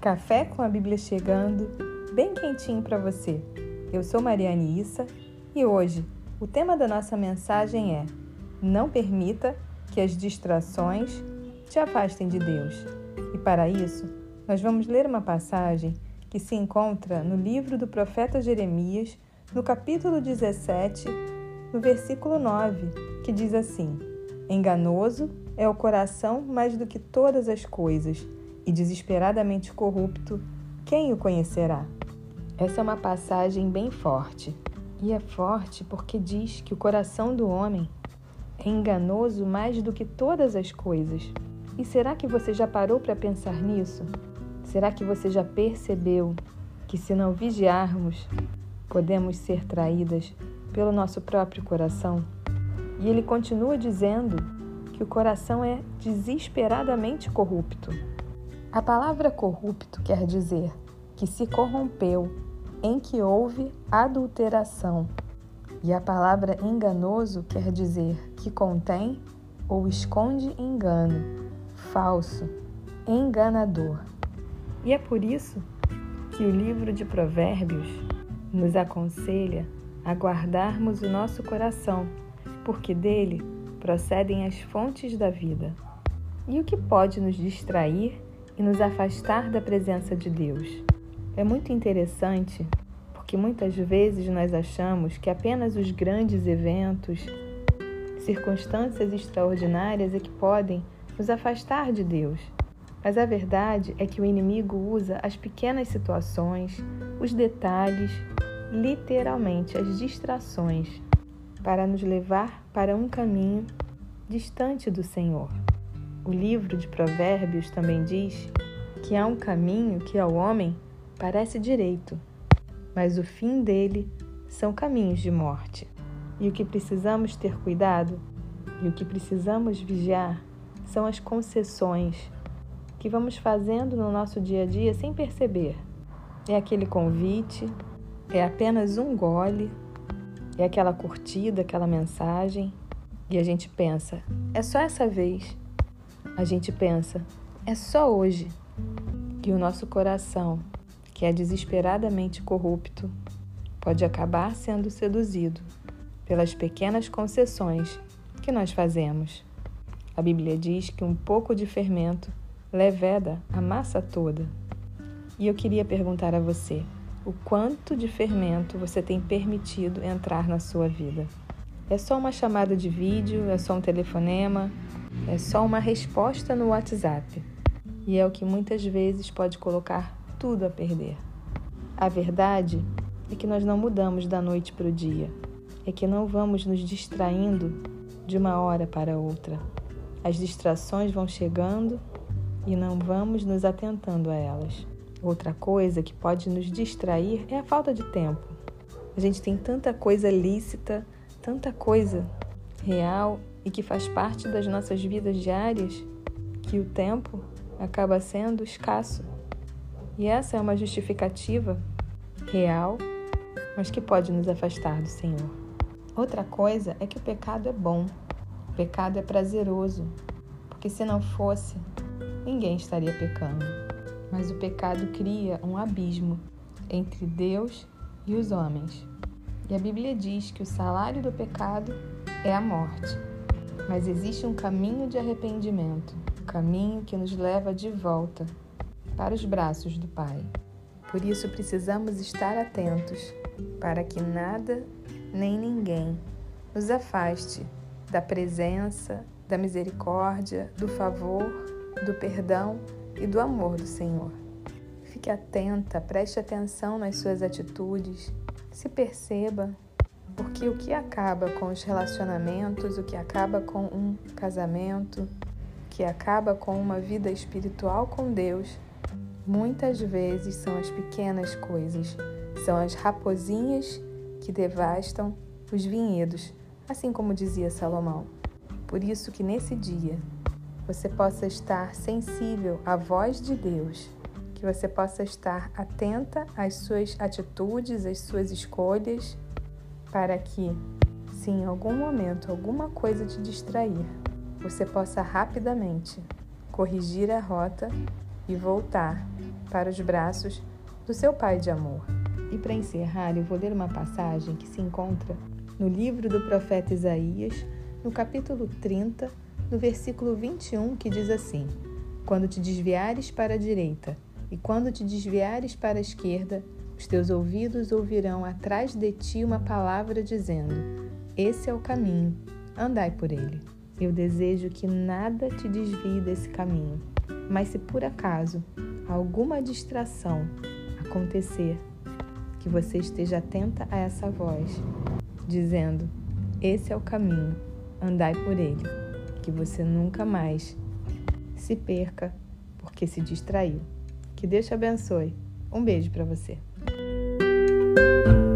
Café com a Bíblia chegando, bem quentinho para você. Eu sou Mariane Issa e hoje o tema da nossa mensagem é: Não permita que as distrações te afastem de Deus. E para isso, nós vamos ler uma passagem que se encontra no livro do profeta Jeremias, no capítulo 17, no versículo 9, que diz assim: Enganoso é o coração mais do que todas as coisas e desesperadamente corrupto, quem o conhecerá? Essa é uma passagem bem forte. E é forte porque diz que o coração do homem é enganoso mais do que todas as coisas. E será que você já parou para pensar nisso? Será que você já percebeu que se não vigiarmos, podemos ser traídas pelo nosso próprio coração? E ele continua dizendo que o coração é desesperadamente corrupto. A palavra corrupto quer dizer que se corrompeu, em que houve adulteração. E a palavra enganoso quer dizer que contém ou esconde engano, falso, enganador. E é por isso que o livro de Provérbios nos aconselha a guardarmos o nosso coração, porque dele procedem as fontes da vida. E o que pode nos distrair e nos afastar da presença de Deus. É muito interessante porque muitas vezes nós achamos que apenas os grandes eventos, circunstâncias extraordinárias é que podem nos afastar de Deus. Mas a verdade é que o inimigo usa as pequenas situações, os detalhes, literalmente as distrações, para nos levar para um caminho distante do Senhor. O livro de Provérbios também diz que há um caminho que ao homem parece direito, mas o fim dele são caminhos de morte. E o que precisamos ter cuidado e o que precisamos vigiar são as concessões que vamos fazendo no nosso dia a dia sem perceber. É aquele convite, é apenas um gole, é aquela curtida, aquela mensagem, e a gente pensa, é só essa vez a gente pensa, é só hoje que o nosso coração, que é desesperadamente corrupto, pode acabar sendo seduzido pelas pequenas concessões que nós fazemos. A Bíblia diz que um pouco de fermento leveda a massa toda. E eu queria perguntar a você: o quanto de fermento você tem permitido entrar na sua vida? É só uma chamada de vídeo? É só um telefonema? É só uma resposta no WhatsApp. E é o que muitas vezes pode colocar tudo a perder. A verdade é que nós não mudamos da noite para o dia. É que não vamos nos distraindo de uma hora para outra. As distrações vão chegando e não vamos nos atentando a elas. Outra coisa que pode nos distrair é a falta de tempo. A gente tem tanta coisa lícita, tanta coisa real e que faz parte das nossas vidas diárias, que o tempo acaba sendo escasso. E essa é uma justificativa real, mas que pode nos afastar do Senhor. Outra coisa é que o pecado é bom, o pecado é prazeroso, porque se não fosse, ninguém estaria pecando. Mas o pecado cria um abismo entre Deus e os homens. E a Bíblia diz que o salário do pecado é a morte. Mas existe um caminho de arrependimento, um caminho que nos leva de volta para os braços do Pai. Por isso precisamos estar atentos para que nada nem ninguém nos afaste da presença, da misericórdia, do favor, do perdão e do amor do Senhor. Fique atenta, preste atenção nas suas atitudes, se perceba porque o que acaba com os relacionamentos, o que acaba com um casamento, o que acaba com uma vida espiritual com Deus, muitas vezes são as pequenas coisas, são as raposinhas que devastam os vinhedos, assim como dizia Salomão. Por isso que nesse dia você possa estar sensível à voz de Deus, que você possa estar atenta às suas atitudes, às suas escolhas para que, se em algum momento alguma coisa te distrair, você possa rapidamente corrigir a rota e voltar para os braços do seu Pai de amor. E para encerrar, eu vou ler uma passagem que se encontra no livro do profeta Isaías, no capítulo 30, no versículo 21, que diz assim: Quando te desviares para a direita e quando te desviares para a esquerda, os teus ouvidos ouvirão atrás de ti uma palavra dizendo: Esse é o caminho, andai por ele. Eu desejo que nada te desvie desse caminho, mas se por acaso alguma distração acontecer, que você esteja atenta a essa voz, dizendo: Esse é o caminho, andai por ele, que você nunca mais se perca porque se distraiu. Que Deus te abençoe. Um beijo para você. Thank you.